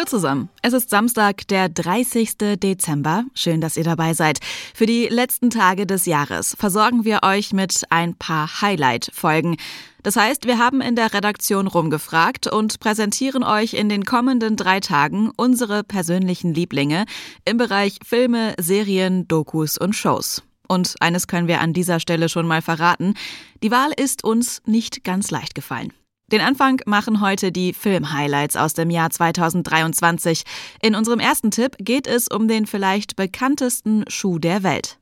Hallo zusammen. Es ist Samstag, der 30. Dezember. Schön, dass ihr dabei seid. Für die letzten Tage des Jahres versorgen wir euch mit ein paar Highlight-Folgen. Das heißt, wir haben in der Redaktion rumgefragt und präsentieren euch in den kommenden drei Tagen unsere persönlichen Lieblinge im Bereich Filme, Serien, Dokus und Shows. Und eines können wir an dieser Stelle schon mal verraten. Die Wahl ist uns nicht ganz leicht gefallen. Den Anfang machen heute die Film-Highlights aus dem Jahr 2023. In unserem ersten Tipp geht es um den vielleicht bekanntesten Schuh der Welt.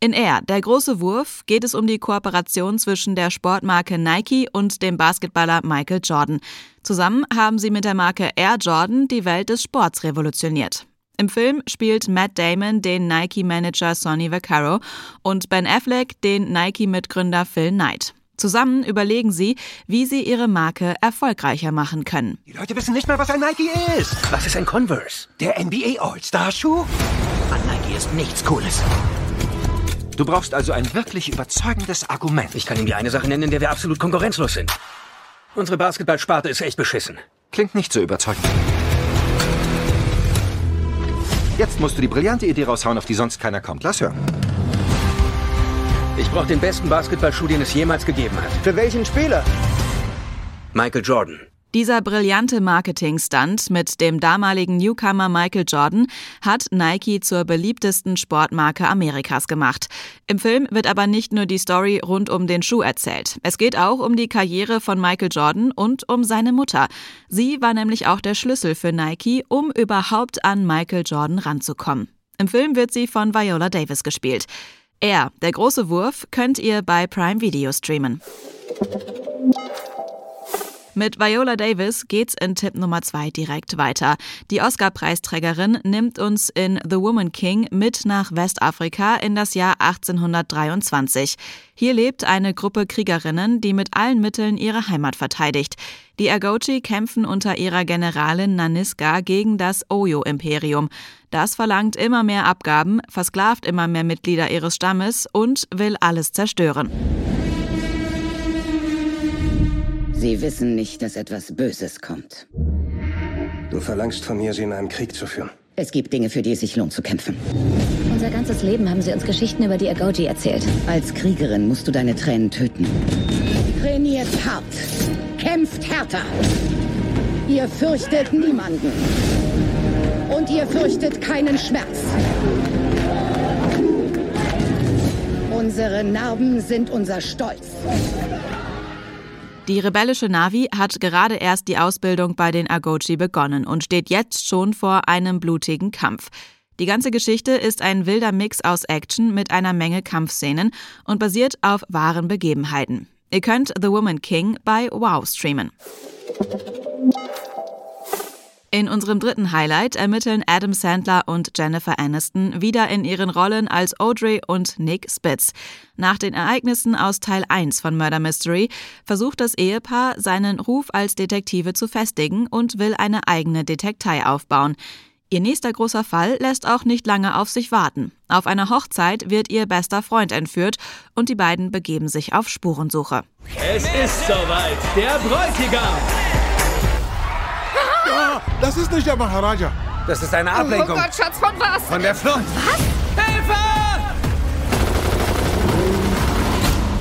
In Air, der große Wurf, geht es um die Kooperation zwischen der Sportmarke Nike und dem Basketballer Michael Jordan. Zusammen haben sie mit der Marke Air Jordan die Welt des Sports revolutioniert. Im Film spielt Matt Damon den Nike-Manager Sonny Vaccaro und Ben Affleck den Nike-Mitgründer Phil Knight. Zusammen überlegen sie, wie sie ihre Marke erfolgreicher machen können. Die Leute wissen nicht mal, was ein Nike ist. Was ist ein Converse? Der NBA All-Star-Schuh? An Nike ist nichts Cooles. Du brauchst also ein wirklich überzeugendes Argument. Ich kann Ihnen die eine Sache nennen, in der wir absolut konkurrenzlos sind. Unsere Basketballsparte ist echt beschissen. Klingt nicht so überzeugend. Jetzt musst du die brillante Idee raushauen, auf die sonst keiner kommt. Lass hören. Ich brauche den besten Basketballschuh, den es jemals gegeben hat. Für welchen Spieler? Michael Jordan. Dieser brillante Marketing-Stunt mit dem damaligen Newcomer Michael Jordan hat Nike zur beliebtesten Sportmarke Amerikas gemacht. Im Film wird aber nicht nur die Story rund um den Schuh erzählt. Es geht auch um die Karriere von Michael Jordan und um seine Mutter. Sie war nämlich auch der Schlüssel für Nike, um überhaupt an Michael Jordan ranzukommen. Im Film wird sie von Viola Davis gespielt. Er, der große Wurf, könnt ihr bei Prime Video streamen. Mit Viola Davis geht's in Tipp Nummer zwei direkt weiter. Die Oscar-Preisträgerin nimmt uns in The Woman King mit nach Westafrika in das Jahr 1823. Hier lebt eine Gruppe Kriegerinnen, die mit allen Mitteln ihre Heimat verteidigt. Die Agochi kämpfen unter ihrer Generalin Naniska gegen das Oyo-Imperium. Das verlangt immer mehr Abgaben, versklavt immer mehr Mitglieder ihres Stammes und will alles zerstören. Sie wissen nicht, dass etwas Böses kommt. Du verlangst von mir, sie in einen Krieg zu führen. Es gibt Dinge, für die es sich lohnt zu kämpfen. Unser ganzes Leben haben sie uns Geschichten über die Agoji erzählt. Als Kriegerin musst du deine Tränen töten. Trainiert hart. Kämpft härter. Ihr fürchtet niemanden. Und ihr fürchtet keinen Schmerz. Unsere Narben sind unser Stolz. Die rebellische Navi hat gerade erst die Ausbildung bei den Agochi begonnen und steht jetzt schon vor einem blutigen Kampf. Die ganze Geschichte ist ein wilder Mix aus Action mit einer Menge Kampfszenen und basiert auf wahren Begebenheiten. Ihr könnt The Woman King bei Wow streamen. In unserem dritten Highlight ermitteln Adam Sandler und Jennifer Aniston wieder in ihren Rollen als Audrey und Nick Spitz. Nach den Ereignissen aus Teil 1 von Murder Mystery versucht das Ehepaar, seinen Ruf als Detektive zu festigen und will eine eigene Detektei aufbauen. Ihr nächster großer Fall lässt auch nicht lange auf sich warten. Auf einer Hochzeit wird ihr bester Freund entführt und die beiden begeben sich auf Spurensuche. Es ist soweit, der Bräutigam! Ah, das ist nicht der Maharaja. Das ist eine Ablenkung. Oh Gott, Schatz, von was? Von der Flucht. Was? Hilfe!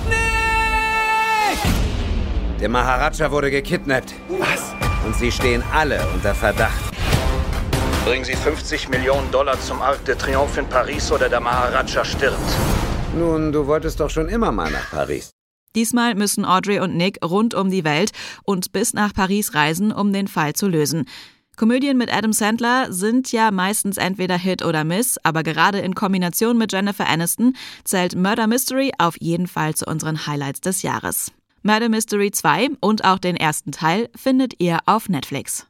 Nick! Der Maharaja wurde gekidnappt. Was? Und sie stehen alle unter Verdacht. Bringen Sie 50 Millionen Dollar zum Arc de Triomphe in Paris oder der Maharaja stirbt. Nun, du wolltest doch schon immer mal nach Paris. Diesmal müssen Audrey und Nick rund um die Welt und bis nach Paris reisen, um den Fall zu lösen. Komödien mit Adam Sandler sind ja meistens entweder Hit oder Miss, aber gerade in Kombination mit Jennifer Aniston zählt Murder Mystery auf jeden Fall zu unseren Highlights des Jahres. Murder Mystery 2 und auch den ersten Teil findet ihr auf Netflix.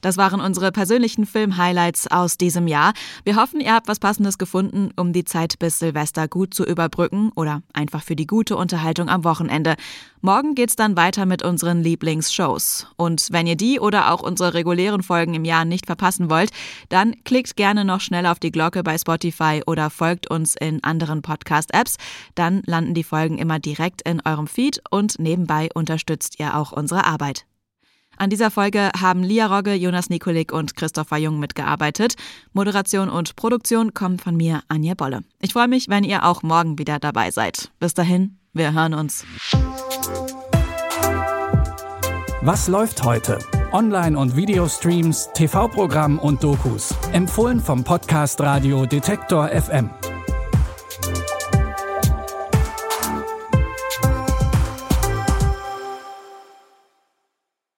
Das waren unsere persönlichen Film-Highlights aus diesem Jahr. Wir hoffen, ihr habt was Passendes gefunden, um die Zeit bis Silvester gut zu überbrücken oder einfach für die gute Unterhaltung am Wochenende. Morgen geht's dann weiter mit unseren Lieblingsshows. Und wenn ihr die oder auch unsere regulären Folgen im Jahr nicht verpassen wollt, dann klickt gerne noch schnell auf die Glocke bei Spotify oder folgt uns in anderen Podcast-Apps. Dann landen die Folgen immer direkt in eurem Feed und nebenbei unterstützt ihr auch unsere Arbeit. An dieser Folge haben Lia Rogge, Jonas Nikolik und Christopher Jung mitgearbeitet. Moderation und Produktion kommen von mir, Anja Bolle. Ich freue mich, wenn ihr auch morgen wieder dabei seid. Bis dahin, wir hören uns. Was läuft heute? Online- und Videostreams, TV-Programm und Dokus. Empfohlen vom Podcast Radio Detektor FM.